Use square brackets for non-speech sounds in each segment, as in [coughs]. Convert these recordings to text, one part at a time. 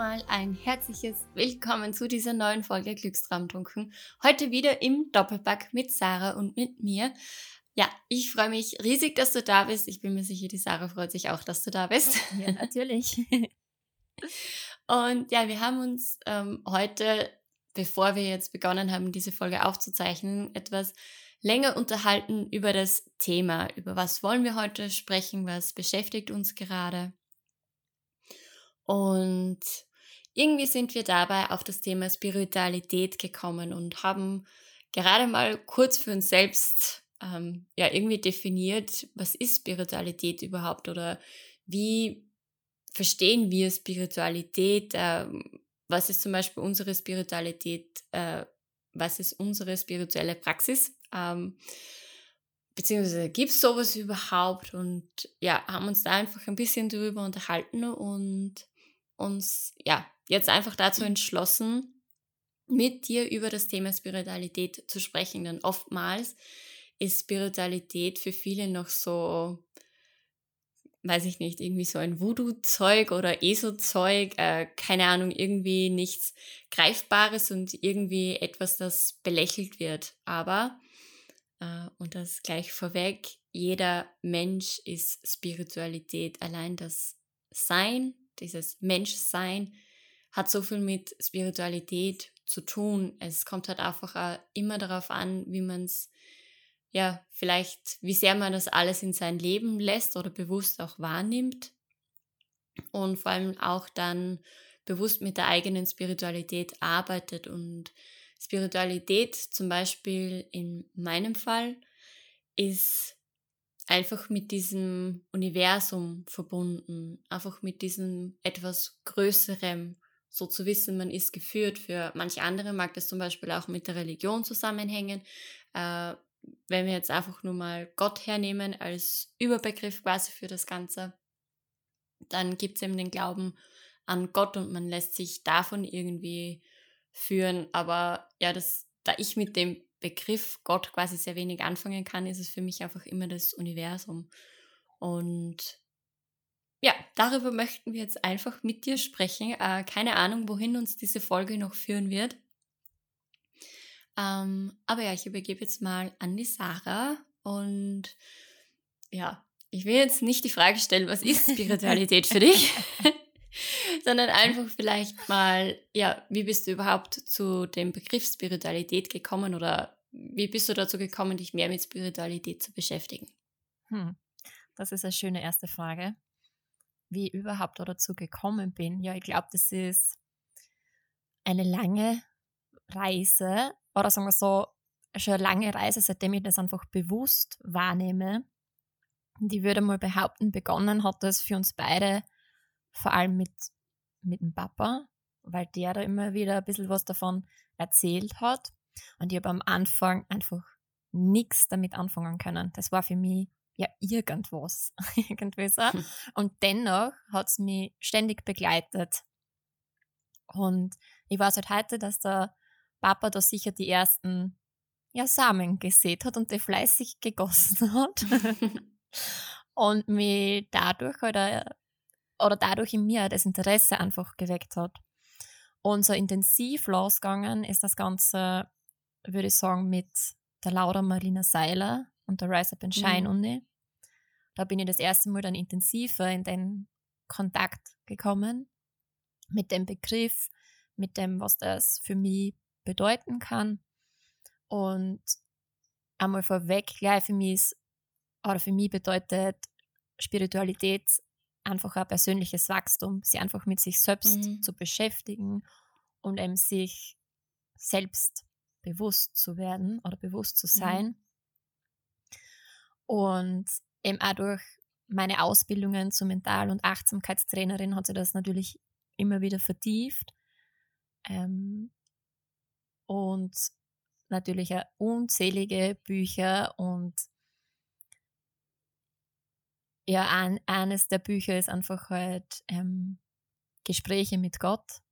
Nochmal ein herzliches Willkommen zu dieser neuen Folge Glückstraumtrunken. Heute wieder im Doppelpack mit Sarah und mit mir. Ja, ich freue mich riesig, dass du da bist. Ich bin mir sicher, die Sarah freut sich auch, dass du da bist. Ja, natürlich. [laughs] und ja, wir haben uns ähm, heute, bevor wir jetzt begonnen haben, diese Folge aufzuzeichnen, etwas länger unterhalten über das Thema. Über was wollen wir heute sprechen? Was beschäftigt uns gerade? Und irgendwie sind wir dabei auf das Thema Spiritualität gekommen und haben gerade mal kurz für uns selbst ähm, ja irgendwie definiert, was ist Spiritualität überhaupt oder wie verstehen wir Spiritualität? Ähm, was ist zum Beispiel unsere Spiritualität? Äh, was ist unsere spirituelle Praxis? Ähm, beziehungsweise gibt es sowas überhaupt? Und ja, haben uns da einfach ein bisschen drüber unterhalten und uns ja jetzt einfach dazu entschlossen, mit dir über das Thema Spiritualität zu sprechen. Denn oftmals ist Spiritualität für viele noch so, weiß ich nicht, irgendwie so ein Voodoo-Zeug oder ESO-Zeug, äh, keine Ahnung, irgendwie nichts Greifbares und irgendwie etwas, das belächelt wird. Aber, äh, und das gleich vorweg, jeder Mensch ist Spiritualität. Allein das Sein dieses Menschsein hat so viel mit Spiritualität zu tun. Es kommt halt einfach immer darauf an, wie man es, ja, vielleicht, wie sehr man das alles in sein Leben lässt oder bewusst auch wahrnimmt. Und vor allem auch dann bewusst mit der eigenen Spiritualität arbeitet. Und Spiritualität zum Beispiel in meinem Fall ist einfach mit diesem Universum verbunden, einfach mit diesem etwas Größerem, so zu wissen, man ist geführt. Für manche andere mag das zum Beispiel auch mit der Religion zusammenhängen. Äh, wenn wir jetzt einfach nur mal Gott hernehmen als Überbegriff quasi für das Ganze, dann gibt es eben den Glauben an Gott und man lässt sich davon irgendwie führen. Aber ja, das, da ich mit dem Begriff Gott quasi sehr wenig anfangen kann, ist es für mich einfach immer das Universum. Und ja, darüber möchten wir jetzt einfach mit dir sprechen. Äh, keine Ahnung, wohin uns diese Folge noch führen wird. Ähm, aber ja, ich übergebe jetzt mal an die Sarah und ja, ich will jetzt nicht die Frage stellen, was ist Spiritualität für dich? [laughs] sondern einfach vielleicht mal, ja, wie bist du überhaupt zu dem Begriff Spiritualität gekommen oder wie bist du dazu gekommen, dich mehr mit Spiritualität zu beschäftigen? Hm, das ist eine schöne erste Frage. Wie ich überhaupt dazu gekommen bin. Ja, ich glaube, das ist eine lange Reise oder sagen wir so, schon eine lange Reise, seitdem ich das einfach bewusst wahrnehme. Und ich würde mal behaupten, begonnen hat das für uns beide vor allem mit, mit dem Papa, weil der da immer wieder ein bisschen was davon erzählt hat. Und ich habe am Anfang einfach nichts damit anfangen können. Das war für mich ja irgendwas. [laughs] irgendwie so. Und dennoch hat es mich ständig begleitet. Und ich weiß halt heute, dass der Papa da sicher die ersten ja, Samen gesät hat und die fleißig gegossen hat. [laughs] [laughs] und mich dadurch halt oder dadurch in mir das Interesse einfach geweckt hat. Und so intensiv losgegangen ist das Ganze, würde ich sagen, mit der Laura Marina Seiler und der Rise Up and Shine mhm. Uni. Da bin ich das erste Mal dann intensiver in den Kontakt gekommen mit dem Begriff, mit dem, was das für mich bedeuten kann. Und einmal vorweg, gleich für mich ist, oder für mich bedeutet Spiritualität einfach ein persönliches Wachstum, sich einfach mit sich selbst mhm. zu beschäftigen und eben sich selbst bewusst zu werden oder bewusst zu mhm. sein. Mhm. Und eben auch durch meine Ausbildungen zur Mental- und Achtsamkeitstrainerin hat sich das natürlich immer wieder vertieft. Ähm, und natürlich auch unzählige Bücher und ja, ein, eines der Bücher ist einfach halt ähm, Gespräche mit Gott.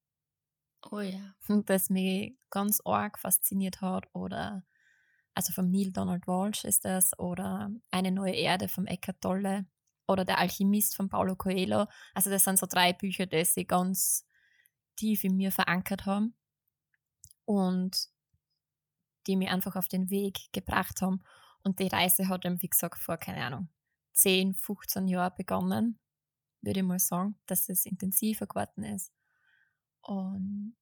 Oh ja. Das mich ganz arg fasziniert hat. Oder, also vom Neil Donald Walsh ist das. Oder Eine neue Erde vom Eckhart Tolle. Oder Der Alchemist von Paulo Coelho. Also, das sind so drei Bücher, die sie ganz tief in mir verankert haben. Und die mich einfach auf den Weg gebracht haben. Und die Reise hat dann, wie gesagt, vor, keine Ahnung, 10, 15 Jahren begonnen, würde ich mal sagen, dass es intensiver geworden ist. Und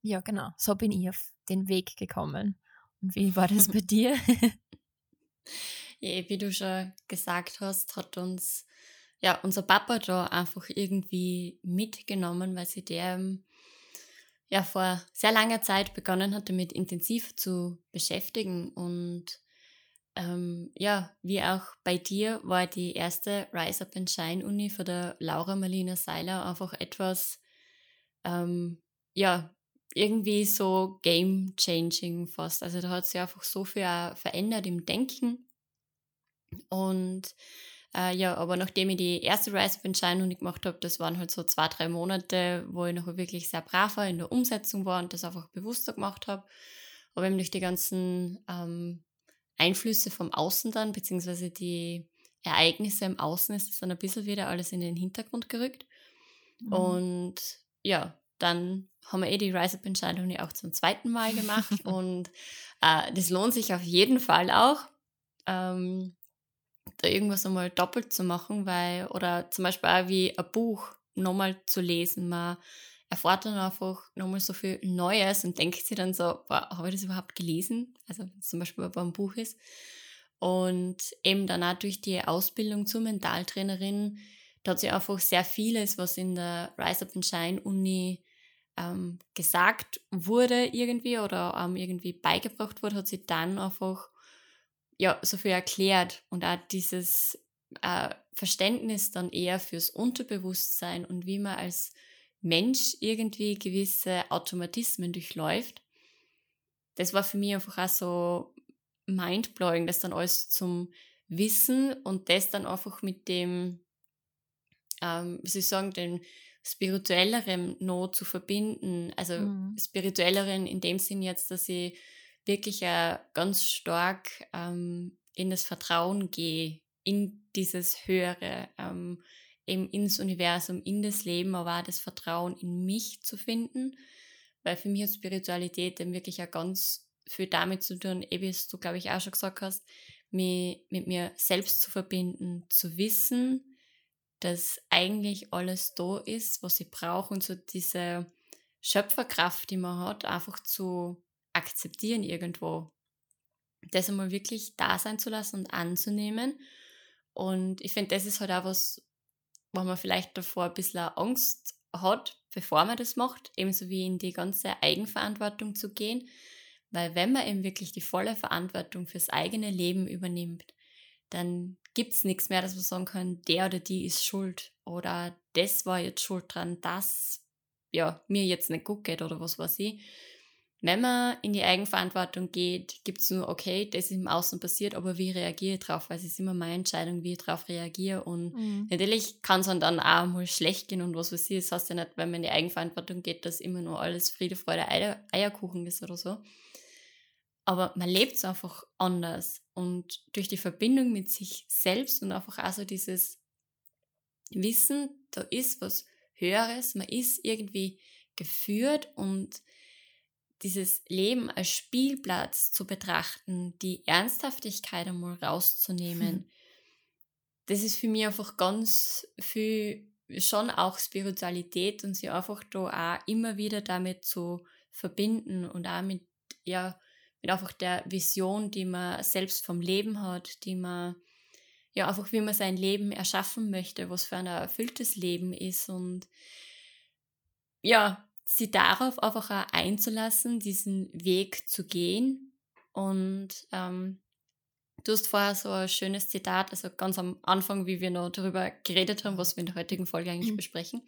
ja, genau, so bin ich auf den Weg gekommen. Wie war das bei dir? [laughs] wie du schon gesagt hast, hat uns ja unser Papa da einfach irgendwie mitgenommen, weil sie der ja vor sehr langer Zeit begonnen hat, damit intensiv zu beschäftigen und ähm, ja, wie auch bei dir war die erste Rise Up and Shine Uni von der Laura Marlina Seiler einfach etwas, ähm, ja, irgendwie so game changing fast. Also da hat sich einfach so viel verändert im Denken. Und äh, ja, aber nachdem ich die erste Rise Up and Shine Uni gemacht habe, das waren halt so zwei, drei Monate, wo ich noch wirklich sehr brav war in der Umsetzung war und das einfach bewusster gemacht habe. Aber eben durch die ganzen ähm, Einflüsse vom Außen dann, beziehungsweise die Ereignisse im Außen ist es dann ein bisschen wieder alles in den Hintergrund gerückt. Mhm. Und ja, dann haben wir eh die Rise Up Entscheidung auch zum zweiten Mal gemacht [laughs] und äh, das lohnt sich auf jeden Fall auch, ähm, da irgendwas einmal doppelt zu machen, weil, oder zum Beispiel auch wie ein Buch nochmal zu lesen, man erfahrt dann einfach nochmal so viel Neues und denkt sich dann so, habe ich das überhaupt gelesen? Also zum Beispiel bei einem Buch ist. Und eben dann auch durch die Ausbildung zur Mentaltrainerin, da hat sie einfach sehr vieles, was in der Rise Up and Shine Uni ähm, gesagt wurde irgendwie oder ähm, irgendwie beigebracht wurde, hat sie dann einfach ja, so viel erklärt und auch dieses äh, Verständnis dann eher fürs Unterbewusstsein und wie man als Mensch irgendwie gewisse Automatismen durchläuft. Das war für mich einfach auch so mindblowing, das dann alles zum Wissen und das dann einfach mit dem, ähm, wie soll ich sagen, den spirituelleren Not zu verbinden. Also mhm. spirituelleren in dem Sinn jetzt, dass ich wirklich äh, ganz stark ähm, in das Vertrauen gehe, in dieses Höhere. Ähm, eben ins Universum, in das Leben, aber auch das Vertrauen in mich zu finden. Weil für mich hat Spiritualität dann wirklich auch ganz viel damit zu tun, eben wie du, glaube ich, auch schon gesagt hast, mich mit mir selbst zu verbinden, zu wissen, dass eigentlich alles da ist, was ich brauche und so diese Schöpferkraft, die man hat, einfach zu akzeptieren irgendwo. Das einmal wirklich da sein zu lassen und anzunehmen. Und ich finde, das ist halt auch was, wo man vielleicht davor ein bisschen Angst hat, bevor man das macht, ebenso wie in die ganze Eigenverantwortung zu gehen. Weil wenn man eben wirklich die volle Verantwortung fürs eigene Leben übernimmt, dann gibt es nichts mehr, dass man sagen kann, der oder die ist schuld oder das war jetzt schuld dran, dass ja, mir jetzt nicht gut geht oder was weiß ich, wenn man in die Eigenverantwortung geht, gibt es nur, okay, das ist im Außen passiert, aber wie reagiere ich drauf? Weil es ist immer meine Entscheidung, wie ich darauf reagiere. Und mhm. natürlich kann es dann auch mal schlecht gehen und was weiß ich. Das heißt ja nicht, wenn man in die Eigenverantwortung geht, dass immer nur alles Friede, Freude, Eier, Eierkuchen ist oder so. Aber man lebt es einfach anders. Und durch die Verbindung mit sich selbst und einfach auch so dieses Wissen, da ist was Höheres, man ist irgendwie geführt und dieses Leben als Spielplatz zu betrachten, die Ernsthaftigkeit einmal rauszunehmen, hm. das ist für mich einfach ganz viel schon auch Spiritualität und sie einfach da auch immer wieder damit zu verbinden und auch mit, ja, mit einfach der Vision, die man selbst vom Leben hat, die man, ja, einfach wie man sein Leben erschaffen möchte, was für ein erfülltes Leben ist und ja, sie darauf einfach auch einzulassen, diesen Weg zu gehen. Und ähm, du hast vorher so ein schönes Zitat, also ganz am Anfang, wie wir noch darüber geredet haben, was wir in der heutigen Folge eigentlich mhm. besprechen,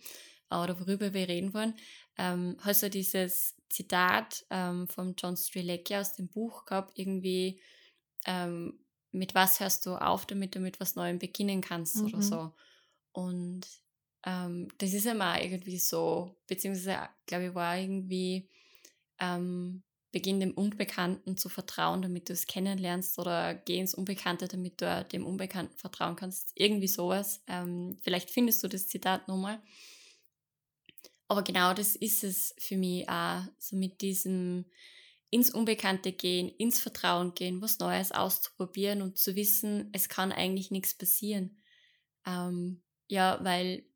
oder worüber wir reden wollen, ähm, hast du dieses Zitat ähm, von John Strilecki aus dem Buch gehabt, irgendwie, ähm, mit was hörst du auf, damit du mit was Neuem beginnen kannst mhm. oder so. Und ähm, das ist immer irgendwie so, beziehungsweise, glaube ich, war irgendwie, ähm, beginn dem Unbekannten zu vertrauen, damit du es kennenlernst oder geh ins Unbekannte, damit du dem Unbekannten vertrauen kannst. Irgendwie sowas. Ähm, vielleicht findest du das Zitat nochmal. Aber genau das ist es für mich auch, so mit diesem ins Unbekannte gehen, ins Vertrauen gehen, was Neues auszuprobieren und zu wissen, es kann eigentlich nichts passieren. Ähm, ja, weil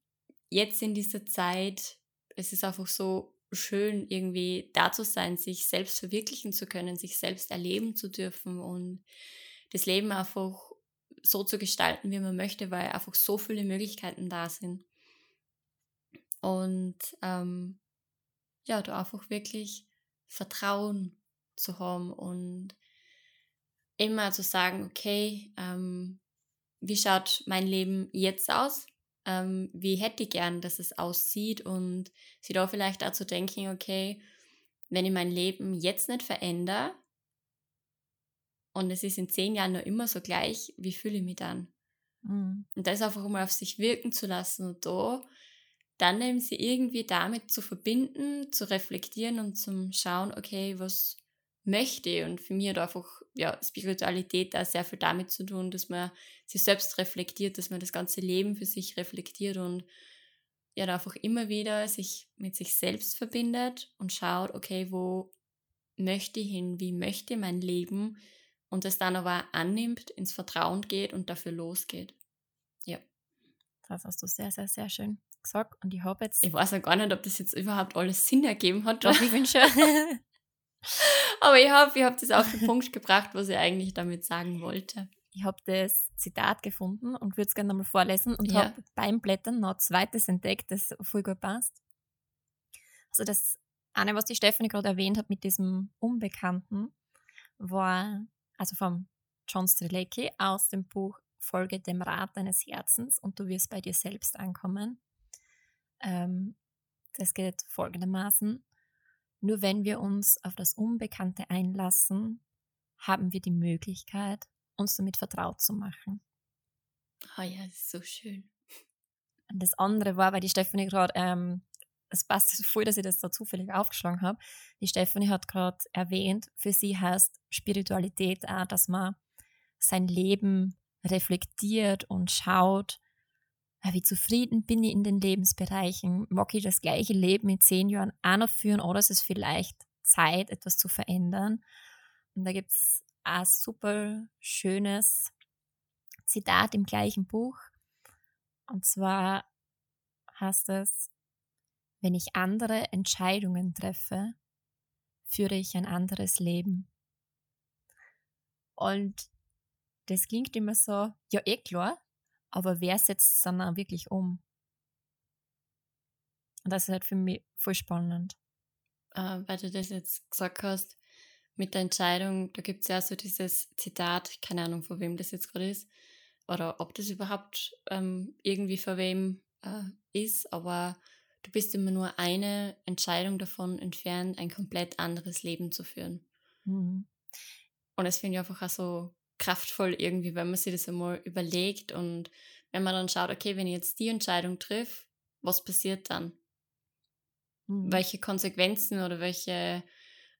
jetzt in dieser Zeit, es ist einfach so schön, irgendwie da zu sein, sich selbst verwirklichen zu können, sich selbst erleben zu dürfen und das Leben einfach so zu gestalten, wie man möchte, weil einfach so viele Möglichkeiten da sind. Und ähm, ja, du einfach wirklich Vertrauen zu haben und immer zu sagen, okay, ähm, wie schaut mein Leben jetzt aus? ähm, wie hätte ich gern, dass es aussieht und sich da vielleicht dazu denken, okay, wenn ich mein Leben jetzt nicht verändere und es ist in zehn Jahren noch immer so gleich, wie fühle ich mich dann? Mhm. Und das einfach mal auf sich wirken zu lassen und da dann eben sie irgendwie damit zu verbinden, zu reflektieren und zum Schauen, okay, was möchte. Und für mich hat einfach ja, Spiritualität da sehr viel damit zu tun, dass man sich selbst reflektiert, dass man das ganze Leben für sich reflektiert und ja, da einfach immer wieder sich mit sich selbst verbindet und schaut, okay, wo möchte ich hin, wie möchte mein Leben und das dann aber annimmt, ins Vertrauen geht und dafür losgeht. Ja. Das hast du sehr, sehr, sehr schön gesagt und ich habe jetzt... Ich weiß ja gar nicht, ob das jetzt überhaupt alles Sinn ergeben hat. Doch, ich bin schon... [laughs] [laughs] Aber ich habe ich hab das auf den Punkt gebracht, was ich eigentlich damit sagen wollte. Ich habe das Zitat gefunden und würde es gerne nochmal vorlesen und ja. habe beim Blättern noch ein zweites entdeckt, das voll gut passt. Also das eine, was die Stephanie gerade erwähnt hat mit diesem Unbekannten, war also vom John Strelecki aus dem Buch Folge dem Rat deines Herzens und du wirst bei dir selbst ankommen. Ähm, das geht folgendermaßen. Nur wenn wir uns auf das Unbekannte einlassen, haben wir die Möglichkeit, uns damit vertraut zu machen. Ah oh ja, das ist so schön. Und das andere war, weil die Stephanie gerade, ähm, es passt voll, dass ich das da zufällig aufgeschlagen habe. Die Stephanie hat gerade erwähnt, für sie heißt Spiritualität auch, dass man sein Leben reflektiert und schaut, wie zufrieden bin ich in den Lebensbereichen? Mag ich das gleiche Leben in zehn Jahren auch noch führen oder ist es vielleicht Zeit, etwas zu verändern? Und da gibt es ein super schönes Zitat im gleichen Buch. Und zwar heißt es, wenn ich andere Entscheidungen treffe, führe ich ein anderes Leben. Und das klingt immer so, ja eh klar, aber wer setzt es dann auch wirklich um? Und das ist halt für mich voll spannend. Äh, weil du das jetzt gesagt hast, mit der Entscheidung, da gibt es ja so dieses Zitat, keine Ahnung, von wem das jetzt gerade ist, oder ob das überhaupt ähm, irgendwie von wem äh, ist, aber du bist immer nur eine Entscheidung davon entfernt, ein komplett anderes Leben zu führen. Mhm. Und das finde ich einfach auch so kraftvoll irgendwie, wenn man sich das einmal überlegt und wenn man dann schaut, okay, wenn ich jetzt die Entscheidung triff, was passiert dann? Mhm. Welche Konsequenzen oder welche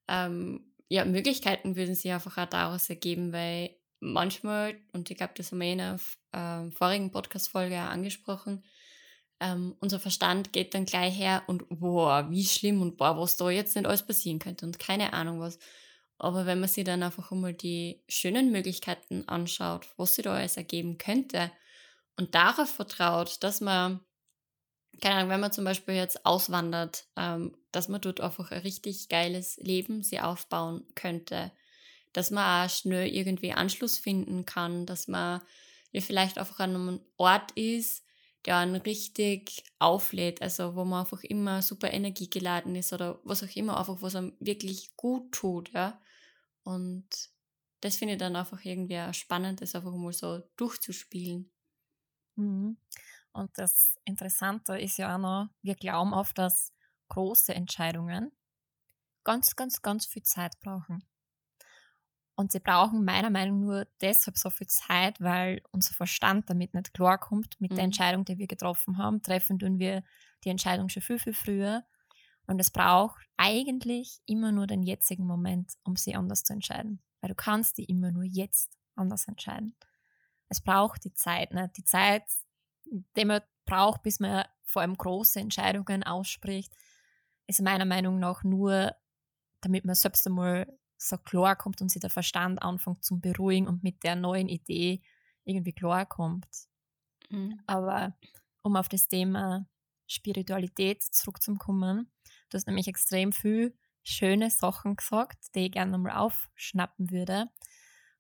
ähm, ja, Möglichkeiten würden sich einfach auch daraus ergeben, weil manchmal, und ich glaube, das haben wir in einer äh, vorigen Podcast-Folge auch angesprochen, ähm, unser Verstand geht dann gleich her und boah, wie schlimm und boah, was da jetzt nicht alles passieren könnte und keine Ahnung was. Aber wenn man sich dann einfach einmal die schönen Möglichkeiten anschaut, was sich da alles ergeben könnte und darauf vertraut, dass man, keine Ahnung, wenn man zum Beispiel jetzt auswandert, ähm, dass man dort einfach ein richtig geiles Leben sich aufbauen könnte, dass man auch schnell irgendwie Anschluss finden kann, dass man ja vielleicht einfach an einem Ort ist, der einen richtig auflädt, also wo man einfach immer super energiegeladen ist oder was auch immer, einfach was einem wirklich gut tut, ja. Und das finde ich dann einfach irgendwie spannend, das einfach mal so durchzuspielen. Mhm. Und das Interessante ist ja auch noch, wir glauben oft, dass große Entscheidungen ganz, ganz, ganz viel Zeit brauchen. Und sie brauchen meiner Meinung nach nur deshalb so viel Zeit, weil unser Verstand damit nicht klarkommt mit mhm. der Entscheidung, die wir getroffen haben. Treffen tun wir die Entscheidung schon viel, viel früher. Und es braucht eigentlich immer nur den jetzigen Moment, um sie anders zu entscheiden. Weil du kannst die immer nur jetzt anders entscheiden. Es braucht die Zeit, ne? die Zeit, die man braucht, bis man vor allem große Entscheidungen ausspricht, ist meiner Meinung nach nur, damit man selbst einmal so klar kommt und sich der Verstand anfängt zu beruhigen und mit der neuen Idee irgendwie klar kommt. Mhm. Aber um auf das Thema Spiritualität zurückzukommen, du hast nämlich extrem viel schöne Sachen gesagt, die ich gerne nochmal aufschnappen würde.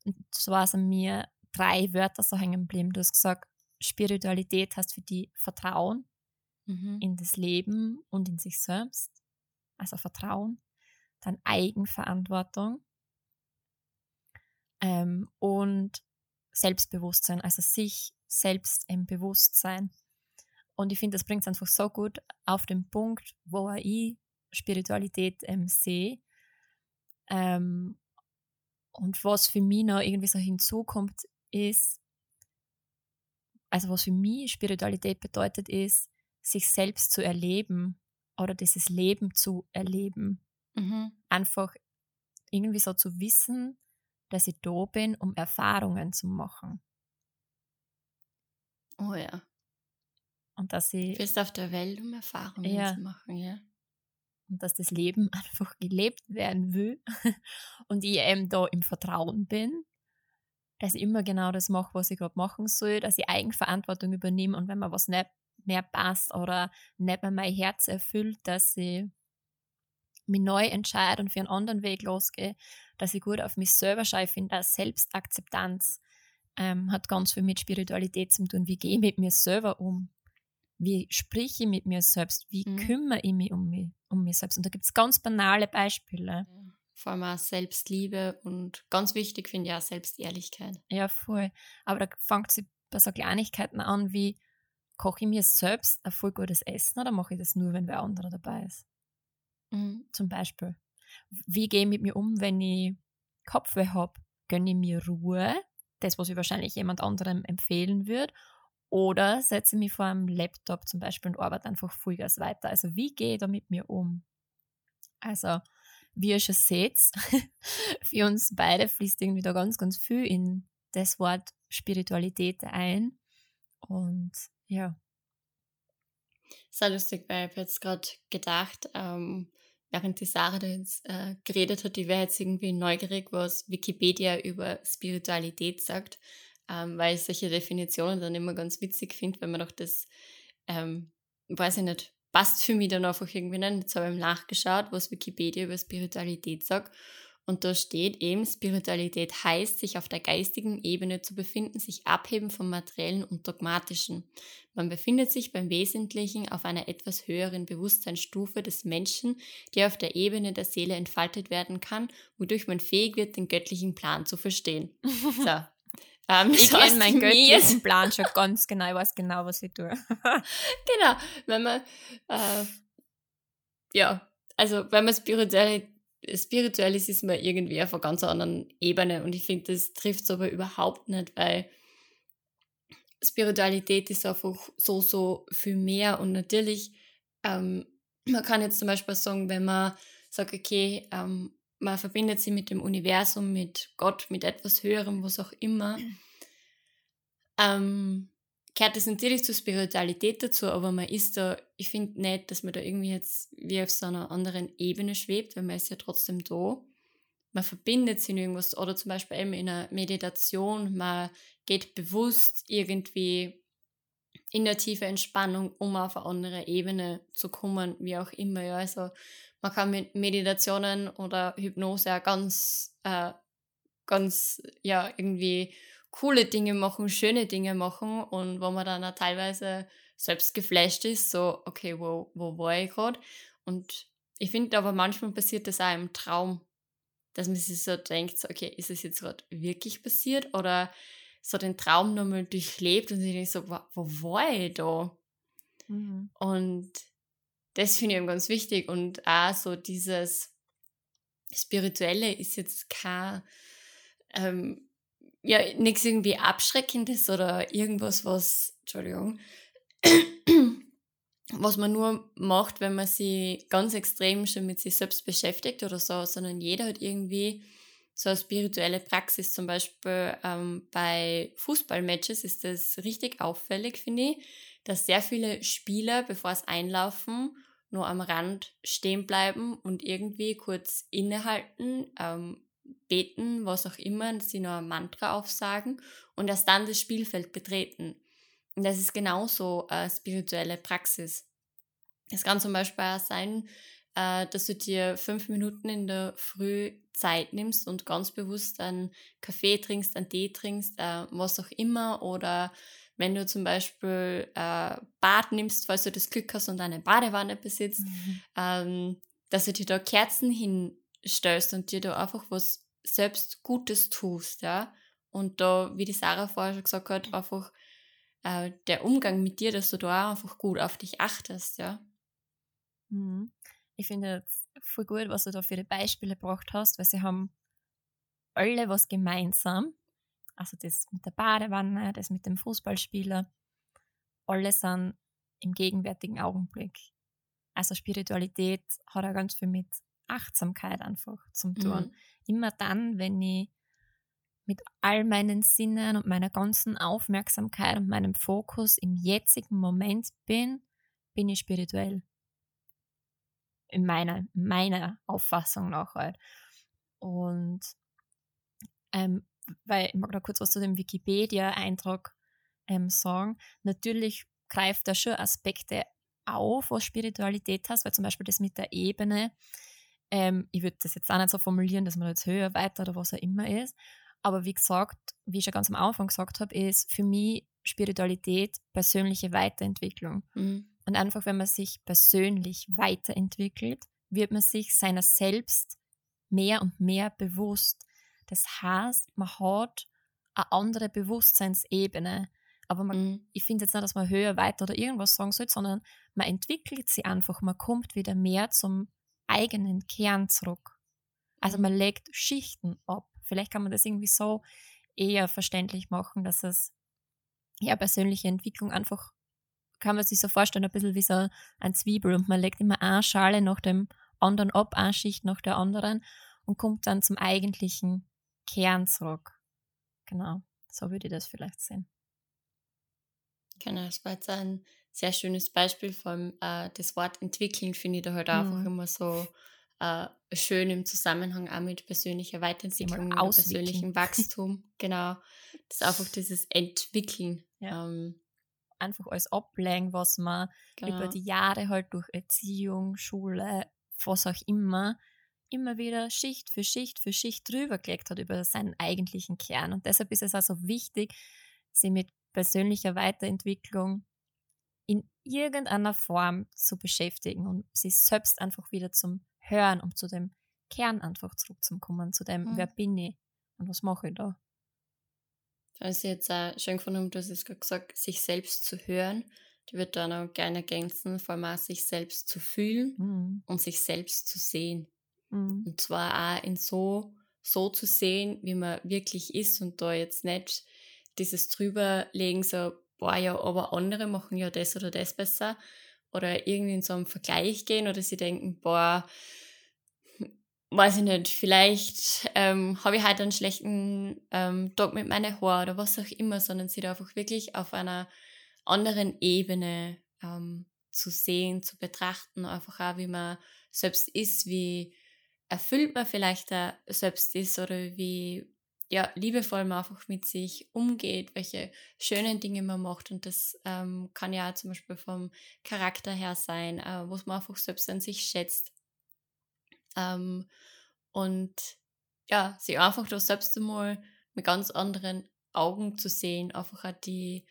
Und zwar sind mir drei Wörter so hängen geblieben. Du hast gesagt, Spiritualität heißt für die Vertrauen mhm. in das Leben und in sich selbst. Also Vertrauen. Dann Eigenverantwortung ähm, und Selbstbewusstsein, also sich selbst im Bewusstsein. Und ich finde, das bringt es einfach so gut auf den Punkt, wo ich Spiritualität ähm, sehe. Ähm, und was für mich noch irgendwie so hinzukommt, ist, also was für mich Spiritualität bedeutet, ist, sich selbst zu erleben oder dieses Leben zu erleben. Mhm. Einfach irgendwie so zu wissen, dass ich da bin, um Erfahrungen zu machen. Oh ja. Und dass ich. Du bist auf der Welt, um Erfahrungen ja. zu machen, ja. Und dass das Leben [laughs] einfach gelebt werden will. [laughs] Und ich eben da im Vertrauen bin, dass ich immer genau das mache, was ich gerade machen soll, dass ich Eigenverantwortung übernehme und wenn mir was nicht mehr passt oder nicht mehr mein Herz erfüllt, dass ich mich neu entscheide und für einen anderen Weg losgehe, dass ich gut auf mich selber schaue. Ich finde, Selbstakzeptanz ähm, hat ganz viel mit Spiritualität zu tun. Wie gehe ich mit mir selber um? Wie spreche ich mit mir selbst? Wie mhm. kümmere ich mich um mich, um mich selbst? Und da gibt es ganz banale Beispiele. Ja, vor allem auch Selbstliebe und ganz wichtig finde ich auch Selbstehrlichkeit. Ja, voll. Aber da fängt sie bei so Kleinigkeiten an wie, koche ich mir selbst ein voll gutes Essen oder mache ich das nur, wenn wer anderer dabei ist? Mhm. Zum Beispiel. Wie gehe ich mit mir um, wenn ich Kopfweh habe? Gönne ich mir Ruhe? Das, was ich wahrscheinlich jemand anderem empfehlen würde. Oder setze ich mich vor einem Laptop zum Beispiel und arbeite einfach Vollgas weiter. Also wie gehe ich da mit mir um? Also, wie ihr schon seht, [laughs] für uns beide fließt irgendwie da ganz, ganz viel in das Wort Spiritualität ein. Und ja. Sehr lustig, weil ich jetzt gerade gedacht, ähm, während die Sarah da jetzt äh, geredet hat, die wäre jetzt irgendwie neugierig, was Wikipedia über Spiritualität sagt ähm, weil ich solche Definitionen dann immer ganz witzig finde, wenn man doch das, ähm, weiß ich nicht, passt für mich dann einfach irgendwie nicht. Jetzt habe ich nachgeschaut, was Wikipedia über Spiritualität sagt. Und da steht eben, Spiritualität heißt, sich auf der geistigen Ebene zu befinden, sich abheben vom materiellen und dogmatischen. Man befindet sich beim Wesentlichen auf einer etwas höheren Bewusstseinsstufe des Menschen, die auf der Ebene der Seele entfaltet werden kann, wodurch man fähig wird, den göttlichen Plan zu verstehen. [laughs] So, ähm, ich [laughs] kenne meinen göttlichen [laughs] Plan schon ganz genau, ich weiß genau, was ich tue. [laughs] genau, wenn man, äh, ja, also wenn man spirituell, spirituell ist, ist man irgendwie auf einer ganz anderen Ebene und ich finde, das trifft es aber überhaupt nicht, weil Spiritualität ist einfach so, so viel mehr und natürlich, ähm, man kann jetzt zum Beispiel sagen, wenn man sagt, okay, ähm, man verbindet sie mit dem Universum, mit Gott, mit etwas Höherem, was auch immer. Ähm, gehört das natürlich zur Spiritualität dazu, aber man ist da, ich finde nicht, dass man da irgendwie jetzt wie auf so einer anderen Ebene schwebt, weil man ist ja trotzdem da. Man verbindet sich in irgendwas oder zum Beispiel eben in einer Meditation, man geht bewusst irgendwie in der tiefe Entspannung, um auf eine andere Ebene zu kommen, wie auch immer. Ja, also man kann mit Meditationen oder Hypnose auch ganz, äh, ganz, ja, irgendwie coole Dinge machen, schöne Dinge machen und wo man dann auch teilweise selbst geflasht ist, so, okay, wo, wo war ich gerade? Und ich finde aber manchmal passiert das auch im Traum, dass man sich so denkt, so, okay, ist es jetzt gerade wirklich passiert oder so den Traum nochmal durchlebt und ich denke so, wo, wo war ich da? Mhm. Und das finde ich eben ganz wichtig und auch so dieses Spirituelle ist jetzt kein, ähm, ja, nichts irgendwie Abschreckendes oder irgendwas, was, Entschuldigung, [coughs] was man nur macht, wenn man sich ganz extrem schon mit sich selbst beschäftigt oder so, sondern jeder hat irgendwie so eine spirituelle Praxis. Zum Beispiel ähm, bei Fußballmatches ist das richtig auffällig, finde ich, dass sehr viele Spieler, bevor es einlaufen, nur am Rand stehen bleiben und irgendwie kurz innehalten, ähm, beten, was auch immer, sie nur ein Mantra aufsagen und erst dann das Spielfeld betreten. Und das ist genauso eine spirituelle Praxis. Es kann zum Beispiel auch sein, äh, dass du dir fünf Minuten in der Früh Zeit nimmst und ganz bewusst einen Kaffee trinkst, einen Tee trinkst, äh, was auch immer. Oder wenn du zum Beispiel äh, Bad nimmst, falls du das Glück hast und eine Badewanne besitzt, mhm. ähm, dass du dir da Kerzen hinstellst und dir da einfach was selbst Gutes tust, ja. Und da, wie die Sarah vorher schon gesagt hat, einfach äh, der Umgang mit dir, dass du da einfach gut auf dich achtest, ja. Mhm. Ich finde es voll gut, was du da für die Beispiele gebracht hast, weil sie haben alle was gemeinsam. Also das mit der Badewanne, das mit dem Fußballspieler. Alle sind im gegenwärtigen Augenblick. Also Spiritualität hat auch ganz viel mit Achtsamkeit einfach zum tun. Mhm. Immer dann, wenn ich mit all meinen Sinnen und meiner ganzen Aufmerksamkeit und meinem Fokus im jetzigen Moment bin, bin ich spirituell. In meiner, meiner Auffassung nach halt. Und ähm, weil ich mag da kurz was zu dem Wikipedia-Eintrag ähm, sagen. Natürlich greift da schon Aspekte auf, was Spiritualität hast, weil zum Beispiel das mit der Ebene, ähm, ich würde das jetzt auch nicht so formulieren, dass man jetzt höher, weiter oder was auch immer ist, aber wie gesagt, wie ich schon ganz am Anfang gesagt habe, ist für mich Spiritualität persönliche Weiterentwicklung. Mhm. Und einfach, wenn man sich persönlich weiterentwickelt, wird man sich seiner selbst mehr und mehr bewusst. Das heißt, man hat eine andere Bewusstseinsebene. Aber man, mhm. ich finde jetzt nicht, dass man höher, weiter oder irgendwas sagen sollte, sondern man entwickelt sie einfach. Man kommt wieder mehr zum eigenen Kern zurück. Also mhm. man legt Schichten ab. Vielleicht kann man das irgendwie so eher verständlich machen, dass es ja persönliche Entwicklung einfach kann man sich so vorstellen, ein bisschen wie so ein Zwiebel und man legt immer eine Schale nach dem anderen ab, eine Schicht nach der anderen und kommt dann zum eigentlichen Kern zurück. Genau, so würde ich das vielleicht sehen. Genau, das war jetzt ein sehr schönes Beispiel von äh, das Wort entwickeln, finde ich da halt mhm. einfach immer so äh, schön im Zusammenhang auch mit persönlicher Weiterentwicklung, persönlichem Wachstum. genau, das ist einfach dieses [laughs] Entwickeln. Ja. Ähm, einfach alles ablegen, was man genau. über die Jahre halt durch Erziehung, Schule, was auch immer, immer wieder Schicht für Schicht für Schicht drüber gelegt hat über seinen eigentlichen Kern. Und deshalb ist es also wichtig, sich mit persönlicher Weiterentwicklung in irgendeiner Form zu beschäftigen und sich selbst einfach wieder zum Hören, um zu dem Kern einfach zurückzukommen, zu dem, mhm. wer bin ich und was mache ich da. Das ist jetzt auch schön gefunden, du hast es gerade gesagt, sich selbst zu hören. Die wird dann auch gerne ergänzen, vor allem auch sich selbst zu fühlen mhm. und sich selbst zu sehen. Mhm. Und zwar auch in so, so zu sehen, wie man wirklich ist und da jetzt nicht dieses drüberlegen, so, boah, ja, aber andere machen ja das oder das besser. Oder irgendwie in so einem Vergleich gehen oder sie denken, boah, weiß ich nicht, vielleicht ähm, habe ich heute einen schlechten ähm, Tag mit meinen Haaren oder was auch immer, sondern sie da einfach wirklich auf einer anderen Ebene ähm, zu sehen, zu betrachten, einfach auch, wie man selbst ist, wie erfüllt man vielleicht da selbst ist oder wie ja, liebevoll man einfach mit sich umgeht, welche schönen Dinge man macht. Und das ähm, kann ja zum Beispiel vom Charakter her sein, äh, wo man einfach selbst an sich schätzt. Ähm, und ja, sich einfach da selbst einmal mit ganz anderen Augen zu sehen, einfach auch die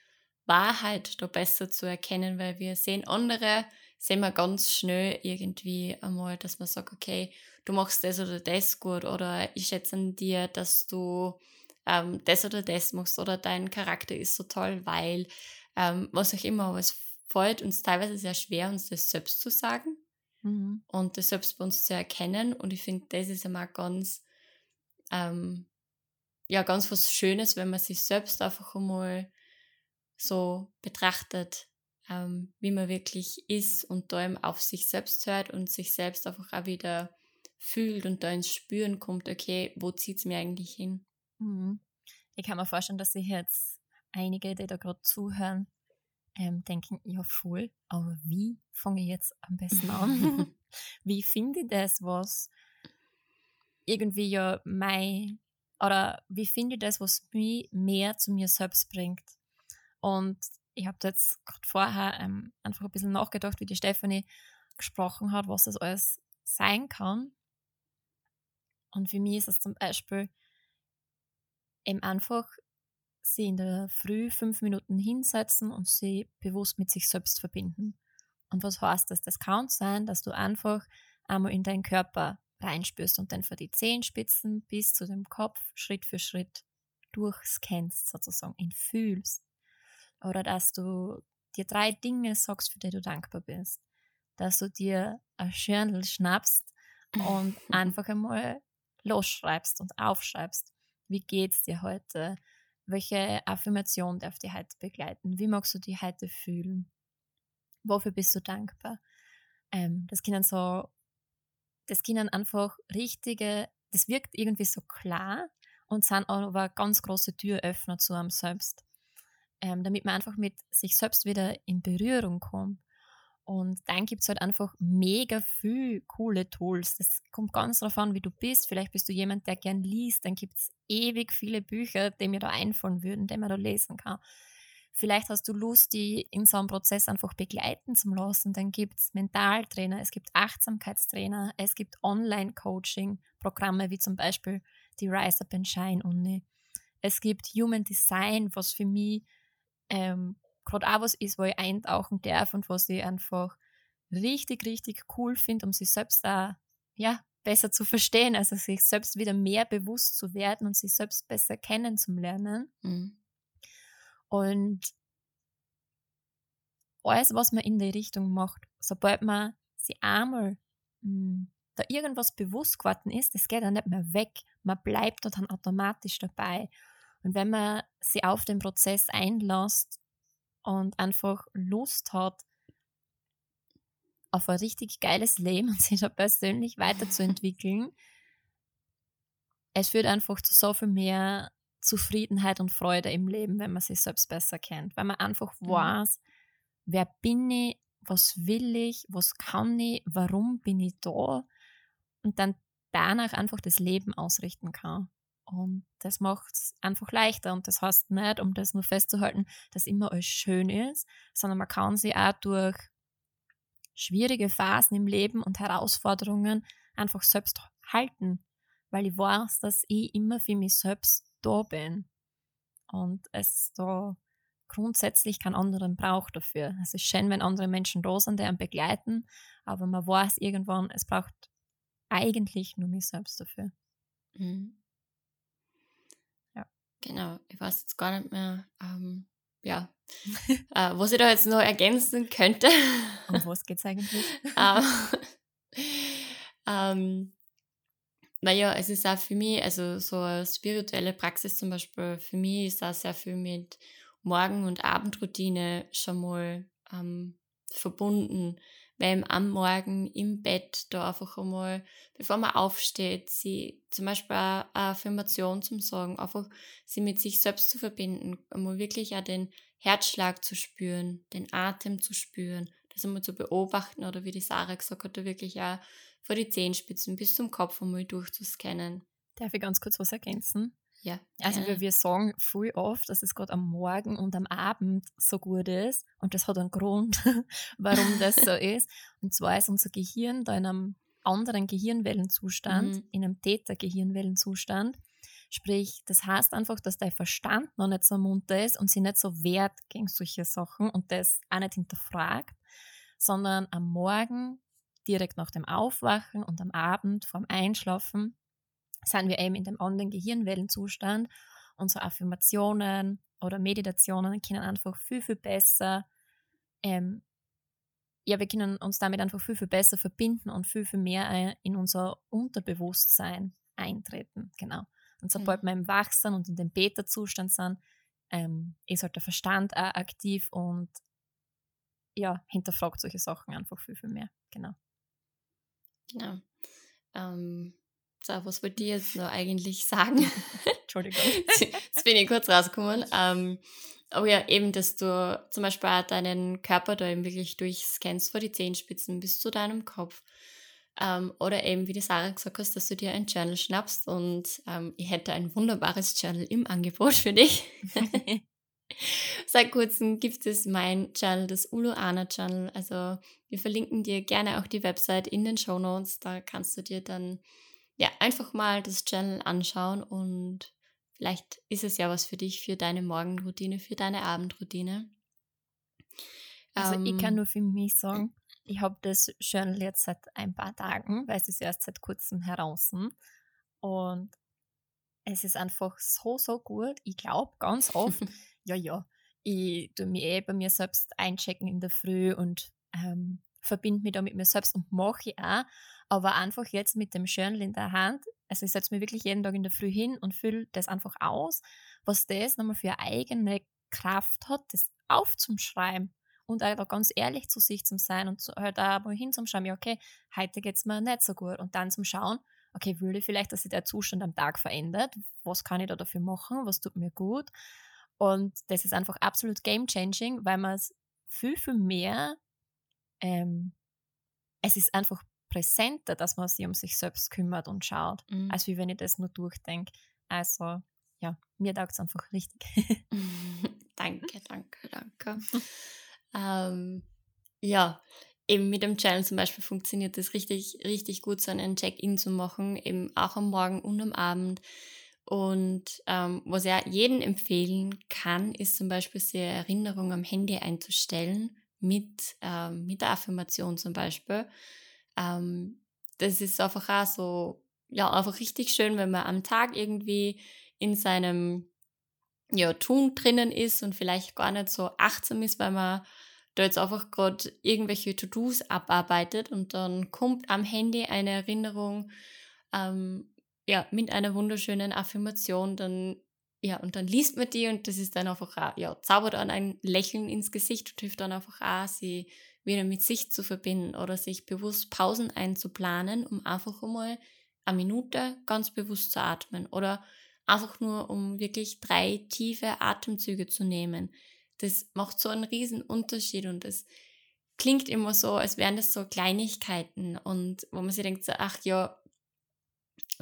Wahrheit da besser zu erkennen, weil wir sehen andere, sehen wir ganz schnell irgendwie einmal, dass man sagt, okay, du machst das oder das gut oder ich schätze an dir, dass du ähm, das oder das machst oder dein Charakter ist so toll, weil ähm, was auch immer, aber es fällt uns teilweise sehr schwer, uns das selbst zu sagen mhm. und das selbst bei uns zu erkennen. Und ich finde, das ist immer ganz, ähm, ja, ganz was Schönes, wenn man sich selbst einfach einmal so betrachtet, ähm, wie man wirklich ist und da eben auf sich selbst hört und sich selbst einfach auch wieder fühlt und da ins Spüren kommt, okay, wo zieht es mir eigentlich hin? Mhm. Ich kann mir vorstellen, dass sich jetzt einige, die da gerade zuhören, ähm, denken, ja voll, aber wie fange ich jetzt am besten an? [laughs] [laughs] wie finde ich das, was irgendwie ja mein, oder wie finde ich das, was mich mehr zu mir selbst bringt? Und ich habe jetzt gerade vorher ähm, einfach ein bisschen nachgedacht, wie die Stefanie gesprochen hat, was das alles sein kann. Und für mich ist es zum Beispiel eben einfach sie in der Früh fünf Minuten hinsetzen und sie bewusst mit sich selbst verbinden. Und was heißt das? Das kann sein, dass du einfach einmal in deinen Körper reinspürst und dann von die Zehenspitzen bis zu dem Kopf Schritt für Schritt durchscannst, sozusagen, ihn fühlst. Oder dass du dir drei Dinge sagst, für die du dankbar bist. Dass du dir ein Journal schnappst und [laughs] einfach einmal losschreibst und aufschreibst. Wie geht's dir heute? Welche Affirmation darf dich heute begleiten? Wie magst du dich heute fühlen? Wofür bist du dankbar? Ähm, das können so, das können einfach richtige, das wirkt irgendwie so klar und sind aber ganz große Türöffner zu einem selbst ähm, damit man einfach mit sich selbst wieder in Berührung kommt. Und dann gibt es halt einfach mega viel coole Tools. Das kommt ganz darauf an, wie du bist. Vielleicht bist du jemand, der gern liest. Dann gibt es ewig viele Bücher, die mir da einfallen würden, die man da lesen kann. Vielleicht hast du Lust, die in so einem Prozess einfach begleiten zu lassen. Dann gibt es Mentaltrainer, es gibt Achtsamkeitstrainer, es gibt Online-Coaching-Programme wie zum Beispiel die Rise Up and Shine Uni. Es gibt Human Design, was für mich ähm, gerade auch was ist, wo ich eintauchen darf und was ich einfach richtig, richtig cool finde, um sich selbst auch, ja, besser zu verstehen, also sich selbst wieder mehr bewusst zu werden und sich selbst besser kennenzulernen. Mhm. Und alles, was man in die Richtung macht, sobald man sich einmal mh, hm, da irgendwas bewusst geworden ist, das geht dann nicht mehr weg. Man bleibt da dann automatisch dabei. Und wenn man sich auf den Prozess einlässt und einfach Lust hat, auf ein richtig geiles Leben [laughs] und sich da persönlich weiterzuentwickeln, es führt einfach zu so viel mehr Zufriedenheit und Freude im Leben, wenn man sich selbst besser kennt. Weil man einfach mhm. weiß, wer bin ich, was will ich, was kann ich, warum bin ich da und dann danach einfach das Leben ausrichten kann. Und das macht es einfach leichter. Und das heißt nicht, um das nur festzuhalten, dass immer alles schön ist, sondern man kann sich auch durch schwierige Phasen im Leben und Herausforderungen einfach selbst halten, weil ich weiß, dass ich immer für mich selbst da bin. Und es da grundsätzlich keinen anderen braucht dafür. Es ist schön, wenn andere Menschen da sind, die einen begleiten, aber man weiß irgendwann, es braucht eigentlich nur mich selbst dafür. Mhm. Genau, ich weiß jetzt gar nicht mehr, ähm, ja, [laughs] äh, was ich da jetzt noch ergänzen könnte. Um was geht es eigentlich? [laughs] ähm, ähm, naja, es ist auch für mich, also so eine spirituelle Praxis zum Beispiel, für mich ist auch sehr viel mit Morgen- und Abendroutine schon mal ähm, verbunden weil am Morgen im Bett da einfach einmal, bevor man aufsteht, sie zum Beispiel eine Affirmation zum Sagen, einfach sie mit sich selbst zu verbinden, einmal wirklich auch den Herzschlag zu spüren, den Atem zu spüren, das einmal zu beobachten oder wie die Sarah gesagt hat, da wirklich auch vor die Zehenspitzen bis zum Kopf einmal durchzuscannen. Darf ich ganz kurz was ergänzen? Ja. Also wir, wir sagen viel oft, dass es gerade am Morgen und am Abend so gut ist. Und das hat einen Grund, [laughs] warum das so [laughs] ist. Und zwar ist unser Gehirn da in einem anderen Gehirnwellenzustand, mhm. in einem Theta-Gehirnwellenzustand. Sprich, das heißt einfach, dass dein Verstand noch nicht so munter ist und sich nicht so wehrt gegen solche Sachen und das auch nicht hinterfragt, sondern am Morgen, direkt nach dem Aufwachen und am Abend vorm Einschlafen sind wir eben in dem anderen Gehirnwellenzustand unsere Affirmationen oder Meditationen können einfach viel, viel besser, ähm, ja, wir können uns damit einfach viel, viel besser verbinden und viel, viel mehr äh, in unser Unterbewusstsein eintreten. Genau. Und sobald mhm. wir im Wachsen und in dem Beta-Zustand sind, ähm, ist halt der Verstand auch aktiv und ja, hinterfragt solche Sachen einfach viel, viel mehr. Genau. Genau. Ähm, so, was wollte ich jetzt noch eigentlich sagen? [laughs] Entschuldigung. [laughs] jetzt bin ich kurz rausgekommen. Ähm, aber ja, eben, dass du zum Beispiel auch deinen Körper da eben wirklich durchscannst vor die Zehenspitzen bis zu deinem Kopf. Ähm, oder eben, wie die Sarah gesagt hast, dass du dir ein Journal schnappst und ähm, ich hätte ein wunderbares Journal im Angebot für dich. [laughs] Seit kurzem gibt es mein Channel, das Uluana Channel. Also wir verlinken dir gerne auch die Website in den Show Notes. Da kannst du dir dann ja einfach mal das Channel anschauen und vielleicht ist es ja was für dich, für deine Morgenroutine, für deine Abendroutine. Also ähm, ich kann ähm, nur für mich sagen, ich habe das Journal jetzt seit ein paar Tagen, weil es ist erst seit kurzem heraus. Und es ist einfach so, so gut. Ich glaube ganz oft, [laughs] ja, ja, ich tue mich eh bei mir selbst einchecken in der Früh und ähm, verbinde mich da mit mir selbst und mache ich auch. Aber einfach jetzt mit dem Journal in der Hand, also ich setze mich wirklich jeden Tag in der Früh hin und fülle das einfach aus, was das nochmal für eigene Kraft hat, das aufzuschreiben und einfach ganz ehrlich zu sich zu sein und halt auch mal hinzuschauen, ja, okay, heute geht es mir nicht so gut. Und dann zum Schauen, okay, will ich vielleicht, dass sich der Zustand am Tag verändert, was kann ich da dafür machen, was tut mir gut? Und das ist einfach absolut game-changing, weil man es viel, viel mehr, ähm, es ist einfach präsenter, dass man sich um sich selbst kümmert und schaut, mhm. als wie wenn ich das nur durchdenke. Also, ja, mir taugt es einfach richtig. [laughs] danke, danke, danke. [laughs] ähm, ja, eben mit dem Channel zum Beispiel funktioniert das richtig, richtig gut, so einen Check-in zu machen, eben auch am Morgen und am Abend. Und ähm, was er jeden empfehlen kann, ist zum Beispiel die Erinnerung am Handy einzustellen mit, ähm, mit der Affirmation zum Beispiel. Ähm, das ist einfach auch so, ja, einfach richtig schön, wenn man am Tag irgendwie in seinem ja, Tun drinnen ist und vielleicht gar nicht so achtsam ist, weil man da jetzt einfach gerade irgendwelche To-Dos abarbeitet und dann kommt am Handy eine Erinnerung, ähm, ja, mit einer wunderschönen Affirmation, dann, ja, und dann liest man die und das ist dann einfach auch, ja, zaubert dann ein Lächeln ins Gesicht und hilft dann einfach auch, sie wieder mit sich zu verbinden oder sich bewusst Pausen einzuplanen, um einfach einmal eine Minute ganz bewusst zu atmen oder einfach nur, um wirklich drei tiefe Atemzüge zu nehmen. Das macht so einen riesen Unterschied und das klingt immer so, als wären das so Kleinigkeiten und wo man sich denkt, so, ach ja,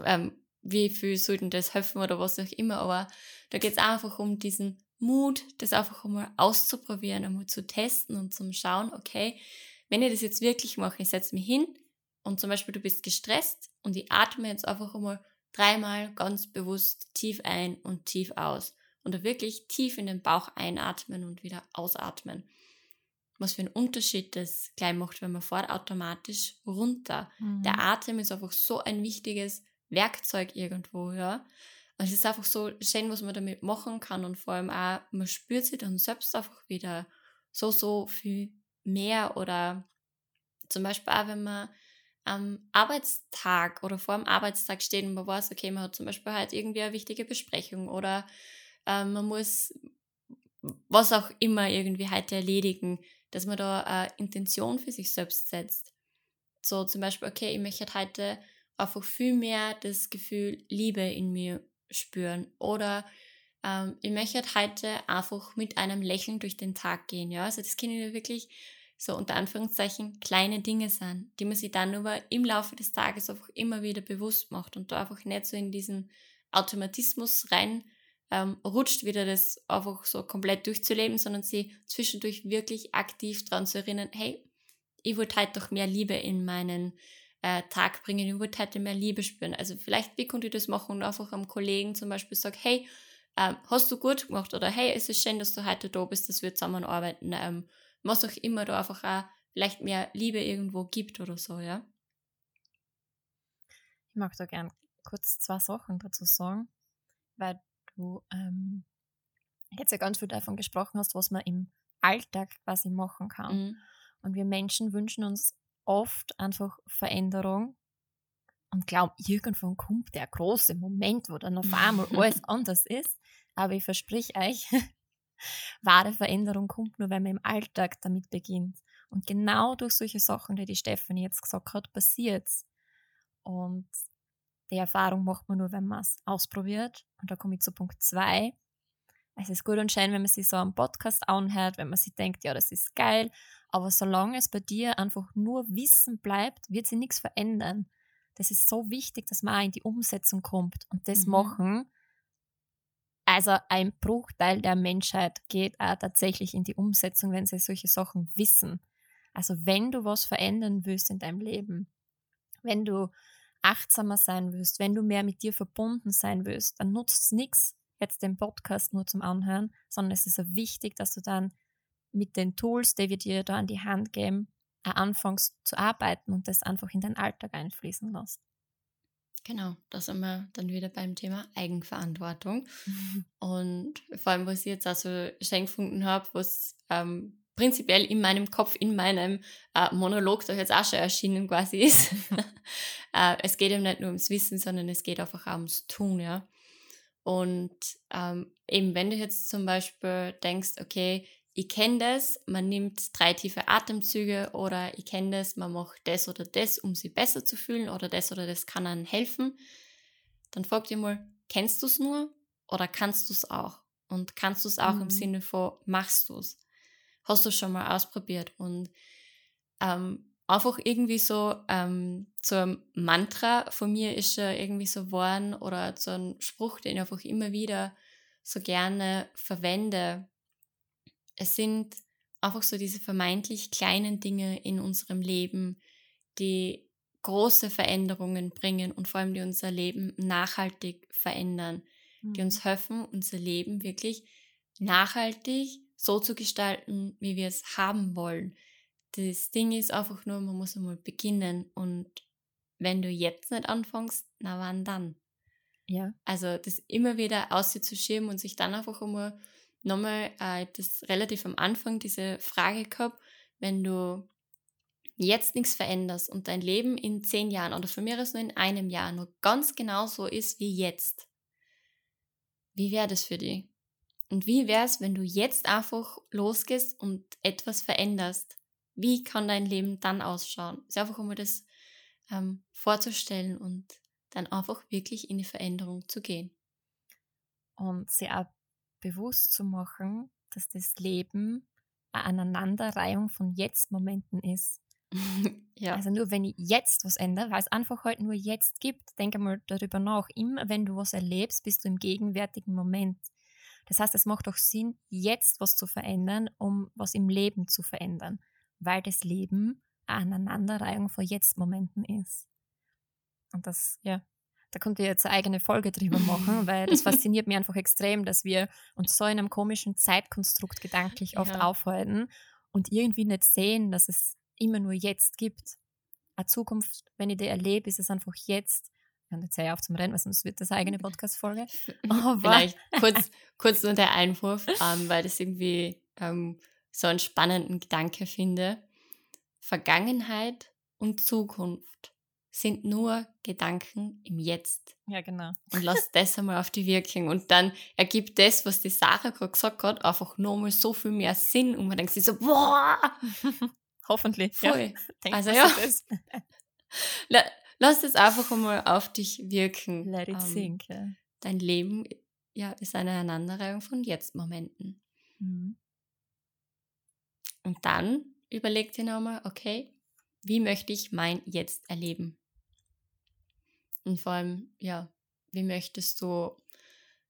ähm, wie viel sollten das helfen oder was auch immer, aber da geht es einfach um diesen Mut, das einfach einmal auszuprobieren, einmal zu testen und zum Schauen, okay, wenn ich das jetzt wirklich mache, ich setze mich hin und zum Beispiel du bist gestresst und ich atme jetzt einfach einmal dreimal ganz bewusst tief ein und tief aus und da wirklich tief in den Bauch einatmen und wieder ausatmen. Was für einen Unterschied das gleich macht, wenn man fährt automatisch runter. Mhm. Der Atem ist einfach so ein wichtiges Werkzeug irgendwo, ja. Und es ist einfach so schön, was man damit machen kann und vor allem auch, man spürt sich dann selbst einfach wieder so, so viel mehr oder zum Beispiel auch, wenn man am Arbeitstag oder vor dem Arbeitstag steht und man weiß, okay, man hat zum Beispiel halt irgendwie eine wichtige Besprechung oder äh, man muss was auch immer irgendwie heute erledigen, dass man da eine Intention für sich selbst setzt. So zum Beispiel, okay, ich möchte heute einfach viel mehr das Gefühl Liebe in mir spüren. Oder ähm, ich möchte heute einfach mit einem Lächeln durch den Tag gehen. Ja, also das können ja wirklich so unter Anführungszeichen kleine Dinge sein, die man sich dann aber im Laufe des Tages einfach immer wieder bewusst macht und da einfach nicht so in diesen Automatismus rein ähm, rutscht, wieder das einfach so komplett durchzuleben, sondern sie zwischendurch wirklich aktiv daran zu erinnern, hey, ich wollte heute doch mehr Liebe in meinen äh, Tag bringen, ich würde heute mehr Liebe spüren. Also vielleicht, wie könnt ihr das machen und einfach am Kollegen zum Beispiel sagen, hey, ähm, hast du gut gemacht oder hey, es ist schön, dass du heute da bist, dass wir zusammenarbeiten. Ähm, was auch immer da einfach auch vielleicht mehr Liebe irgendwo gibt oder so, ja. Ich mag da gern kurz zwei Sachen dazu sagen, weil du ähm, jetzt ja ganz viel davon gesprochen hast, was man im Alltag quasi machen kann. Mhm. Und wir Menschen wünschen uns oft einfach Veränderung und glauben, irgendwann kommt der große Moment, wo dann auf [laughs] einmal alles anders ist. Aber ich versprich euch, [laughs] wahre Veränderung kommt nur, wenn man im Alltag damit beginnt. Und genau durch solche Sachen, die die Stefanie jetzt gesagt hat, passiert Und die Erfahrung macht man nur, wenn man es ausprobiert. Und da komme ich zu Punkt zwei. Es ist gut und schön, wenn man sich so einen Podcast anhört, wenn man sich denkt, ja, das ist geil. Aber solange es bei dir einfach nur Wissen bleibt, wird sich nichts verändern. Das ist so wichtig, dass man auch in die Umsetzung kommt. Und das mhm. machen, also ein Bruchteil der Menschheit geht auch tatsächlich in die Umsetzung, wenn sie solche Sachen wissen. Also wenn du was verändern willst in deinem Leben, wenn du achtsamer sein willst, wenn du mehr mit dir verbunden sein willst, dann nutzt es nichts, jetzt den Podcast nur zum Anhören, sondern es ist auch wichtig, dass du dann mit den Tools, die wir dir da an die Hand geben, auch anfängst zu arbeiten und das einfach in deinen Alltag einfließen lässt. Genau, da sind wir dann wieder beim Thema Eigenverantwortung. [laughs] Und vor allem, was ich jetzt auch so schön gefunden habe, was ähm, prinzipiell in meinem Kopf, in meinem äh, Monolog doch jetzt auch schon erschienen quasi ist. [laughs] [laughs] äh, es geht eben nicht nur ums Wissen, sondern es geht einfach auch ums Tun, ja. Und ähm, eben, wenn du jetzt zum Beispiel denkst, okay, ich kenne das, man nimmt drei tiefe Atemzüge oder ich kenne das, man macht das oder das, um sich besser zu fühlen oder das oder das kann einem helfen, dann frag dich mal, kennst du es nur oder kannst du es auch? Und kannst du es auch mhm. im Sinne von, machst du es? Hast du es schon mal ausprobiert? Und ähm, einfach irgendwie so, ähm, ein Mantra von mir ist schon irgendwie so geworden oder so ein Spruch, den ich einfach immer wieder so gerne verwende, es sind einfach so diese vermeintlich kleinen Dinge in unserem Leben, die große Veränderungen bringen und vor allem die unser Leben nachhaltig verändern, mhm. die uns mhm. helfen, unser Leben wirklich nachhaltig so zu gestalten, wie wir es haben wollen. Das Ding ist einfach nur, man muss einmal beginnen und wenn du jetzt nicht anfängst, na wann dann? Ja. Also das immer wieder auszuschieben und sich dann einfach einmal nochmal, äh, das relativ am Anfang diese Frage gehabt, wenn du jetzt nichts veränderst und dein Leben in zehn Jahren oder von mir aus nur in einem Jahr nur ganz genau so ist wie jetzt, wie wäre das für dich? Und wie wäre es, wenn du jetzt einfach losgehst und etwas veränderst? Wie kann dein Leben dann ausschauen? Ist einfach um das ähm, vorzustellen und dann einfach wirklich in die Veränderung zu gehen. Und sie auch bewusst zu machen, dass das Leben eine Aneinanderreihung von Jetzt-Momenten ist. [laughs] ja. Also nur wenn ich jetzt was ändere, weil es einfach halt nur jetzt gibt, denke mal darüber nach. Immer wenn du was erlebst, bist du im gegenwärtigen Moment. Das heißt, es macht doch Sinn, jetzt was zu verändern, um was im Leben zu verändern, weil das Leben eine Aneinanderreihung von Jetzt-Momenten ist. Und das, ja, da könnte ich jetzt eine eigene Folge drüber machen, [laughs] weil das fasziniert mich einfach extrem, dass wir uns so in einem komischen Zeitkonstrukt gedanklich oft ja. aufhalten und irgendwie nicht sehen, dass es immer nur jetzt gibt. Eine Zukunft, wenn ich die erlebe, ist es einfach jetzt. Ja, jetzt sei auf zum Rennen, weil sonst wird das eigene Podcast-Folge. [laughs] Vielleicht kurz, kurz nur der Einwurf, ähm, weil das irgendwie ähm, so einen spannenden Gedanke finde. Vergangenheit und Zukunft sind nur Gedanken im Jetzt. Ja, genau. Und lass das einmal auf die wirken. Und dann ergibt das, was die Sarah gerade gesagt hat, einfach nochmal so viel mehr Sinn. Und man denkt sich so, boah! [laughs] Hoffentlich. Voll. [laughs] Ja. also [laughs] ja. lass das einfach einmal auf dich wirken. Let it um, ähm, sink. Ja. Dein Leben ja, ist eine Aneinanderreihung von Jetzt-Momenten. Mhm. Und dann überleg dir nochmal, okay, wie möchte ich mein Jetzt erleben? Und vor allem, ja, wie möchtest du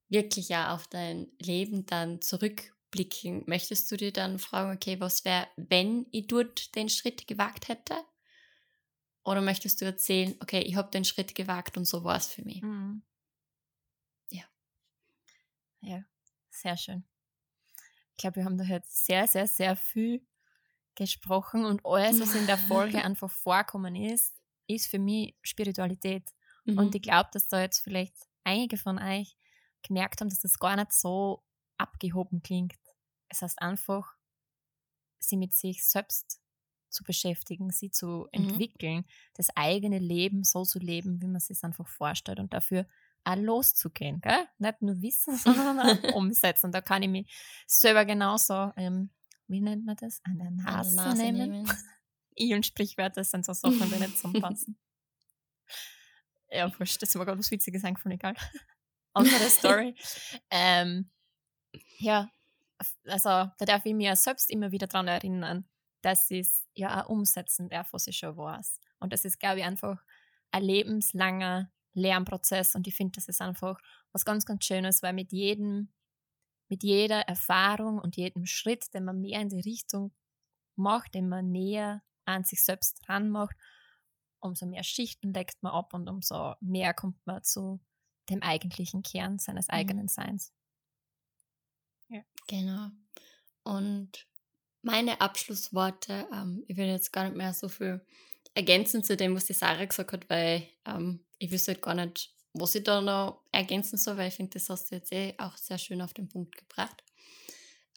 wirklich ja auf dein Leben dann zurückblicken? Möchtest du dir dann fragen, okay, was wäre, wenn ich dort den Schritt gewagt hätte? Oder möchtest du erzählen, okay, ich habe den Schritt gewagt und so war es für mich? Mhm. Ja. Ja, sehr schön. Ich glaube, wir haben da jetzt sehr, sehr, sehr viel gesprochen und alles, was in der Folge [laughs] einfach vorkommen ist, ist für mich Spiritualität. Mhm. Und ich glaube, dass da jetzt vielleicht einige von euch gemerkt haben, dass das gar nicht so abgehoben klingt. Es heißt einfach, sie mit sich selbst zu beschäftigen, sie zu mhm. entwickeln, das eigene Leben so zu leben, wie man es sich einfach vorstellt und dafür loszugehen. Gell? Nicht nur wissen, [laughs] sondern auch umsetzen. Da kann ich mich selber genauso, ähm, wie nennt man das, an der Nase, Nase nehmen. nehmen. [laughs] ich und Sprichwörter sind so Sachen, die nicht zusammenpassen. [laughs] ja, wurscht, das ist mir gerade was Witziges eingefallen, egal. Andere Story. ähm, ja, also da darf ich mir selbst immer wieder daran erinnern, dass ich es ja auch umsetzen darf, was ich schon weiß. Und das ist, glaube ich, einfach ein lebenslanger Lernprozess und ich finde, das ist einfach was ganz, ganz Schönes, weil mit jedem, mit jeder Erfahrung und jedem Schritt, den man mehr in die Richtung macht, den man näher an sich selbst dran macht, umso mehr Schichten deckt man ab und umso mehr kommt man zu dem eigentlichen Kern seines mhm. eigenen Seins. Ja. Genau. Und meine Abschlussworte, ähm, ich will jetzt gar nicht mehr so viel ergänzen zu dem, was die Sarah gesagt hat, weil ähm, ich wüsste halt gar nicht, was ich da noch ergänzen soll, weil ich finde, das hast du jetzt eh auch sehr schön auf den Punkt gebracht.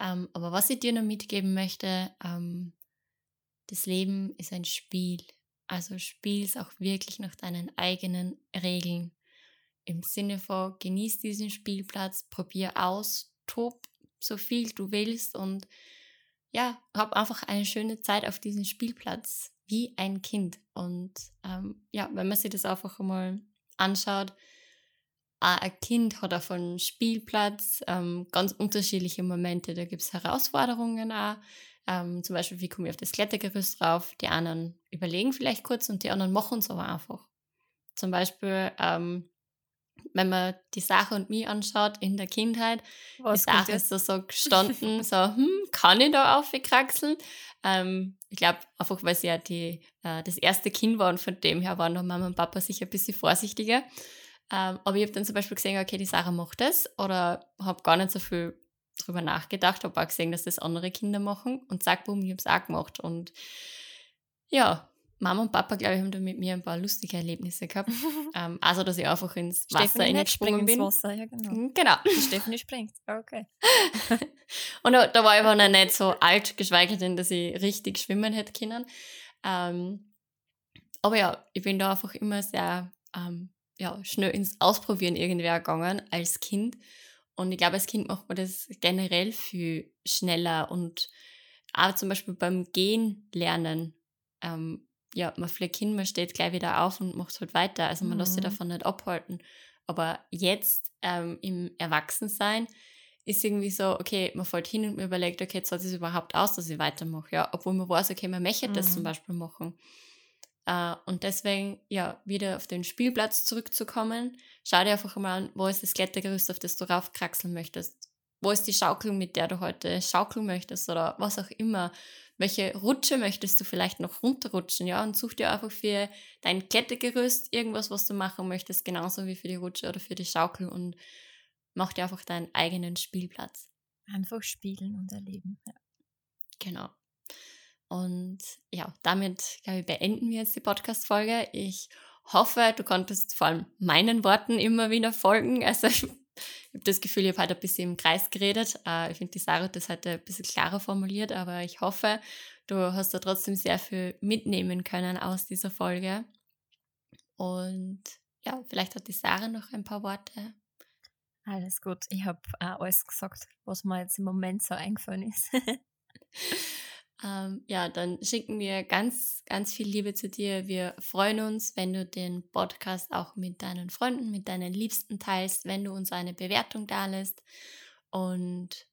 Ähm, aber was ich dir noch mitgeben möchte, ähm, das Leben ist ein Spiel. Also spiel es auch wirklich nach deinen eigenen Regeln. Im Sinne von, genieß diesen Spielplatz, probier aus, tob so viel du willst und ja, hab einfach eine schöne Zeit auf diesem Spielplatz wie ein Kind. Und ähm, ja, wenn man sich das einfach mal anschaut, ein Kind hat auf einem Spielplatz ähm, ganz unterschiedliche Momente. Da gibt es Herausforderungen auch. Ähm, zum Beispiel, wie komme ich auf das Klettergerüst drauf? Die anderen überlegen vielleicht kurz und die anderen machen es aber einfach. Zum Beispiel, ähm, wenn man die Sache und mich anschaut in der Kindheit, Was die Sache ist so, so [laughs] gestanden, so, hm, kann ich da aufkraxeln? Ähm, ich glaube, einfach weil sie ja die, äh, das erste Kind war und von dem her waren noch Mama und Papa sicher ein bisschen vorsichtiger. Ähm, aber ich habe dann zum Beispiel gesehen, okay, die Sarah macht das oder habe gar nicht so viel drüber nachgedacht, habe auch gesehen, dass das andere Kinder machen und sag, boom, ich habe es auch gemacht. Und ja, Mama und Papa, glaube ich, haben da mit mir ein paar lustige Erlebnisse gehabt. [laughs] ähm, also, dass ich einfach ins Wasser reingesprungen bin. Ins Wasser, ja, genau. Mhm, genau. Die Stephanie springt. Okay. [laughs] und da, da, war ich aber noch nicht so alt, geschweige denn, dass ich richtig schwimmen hätte können. Ähm, aber ja, ich bin da einfach immer sehr ähm, ja, schnell ins Ausprobieren irgendwie gegangen als Kind. Und ich glaube, als Kind macht man das generell viel schneller und auch zum Beispiel beim Gehen lernen ähm, ja, man fliegt hin, man steht gleich wieder auf und macht halt weiter. Also man mhm. lässt sich davon nicht abhalten. Aber jetzt ähm, im Erwachsensein ist irgendwie so, okay, man fällt hin und man überlegt, okay, jetzt hat es überhaupt aus, dass ich weitermache. Ja, obwohl man weiß, okay, man möchte mhm. das zum mhm. Beispiel machen. Uh, und deswegen, ja, wieder auf den Spielplatz zurückzukommen, schau dir einfach mal an, wo ist das Klettergerüst, auf das du raufkraxeln möchtest. Wo ist die Schaukel, mit der du heute schaukeln möchtest oder was auch immer welche Rutsche möchtest du vielleicht noch runterrutschen, ja, und such dir einfach für dein Klettergerüst irgendwas, was du machen möchtest, genauso wie für die Rutsche oder für die Schaukel und mach dir einfach deinen eigenen Spielplatz. Einfach spielen und erleben, ja. Genau. Und ja, damit, glaube ich, beenden wir jetzt die Podcast-Folge. Ich hoffe, du konntest vor allem meinen Worten immer wieder folgen. Also ich habe das Gefühl, ich habe heute ein bisschen im Kreis geredet. Äh, ich finde, die Sarah hat das heute ein bisschen klarer formuliert, aber ich hoffe, du hast da trotzdem sehr viel mitnehmen können aus dieser Folge. Und ja, vielleicht hat die Sarah noch ein paar Worte. Alles gut. Ich habe äh, alles gesagt, was mir jetzt im Moment so eingefallen ist. [laughs] Ähm, ja, dann schicken wir ganz, ganz viel Liebe zu dir. Wir freuen uns, wenn du den Podcast auch mit deinen Freunden, mit deinen Liebsten teilst, wenn du uns eine Bewertung da lässt. Und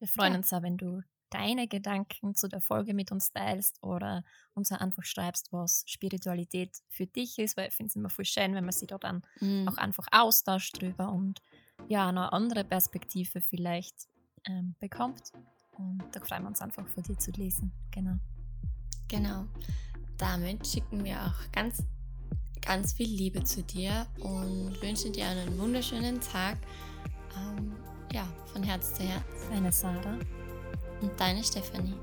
wir freuen ja. uns auch, wenn du deine Gedanken zu der Folge mit uns teilst oder uns einfach schreibst, was Spiritualität für dich ist, weil ich finde es immer voll schön, wenn man sich da dann mhm. auch einfach austauscht drüber und ja, eine andere Perspektive vielleicht ähm, bekommt. Und da freuen wir uns einfach von dir zu lesen. Genau. Genau. Damit schicken wir auch ganz, ganz viel Liebe zu dir und wünschen dir einen wunderschönen Tag. Ähm, ja, von Herz zu Herz. Deine Sarah. Und deine Stephanie.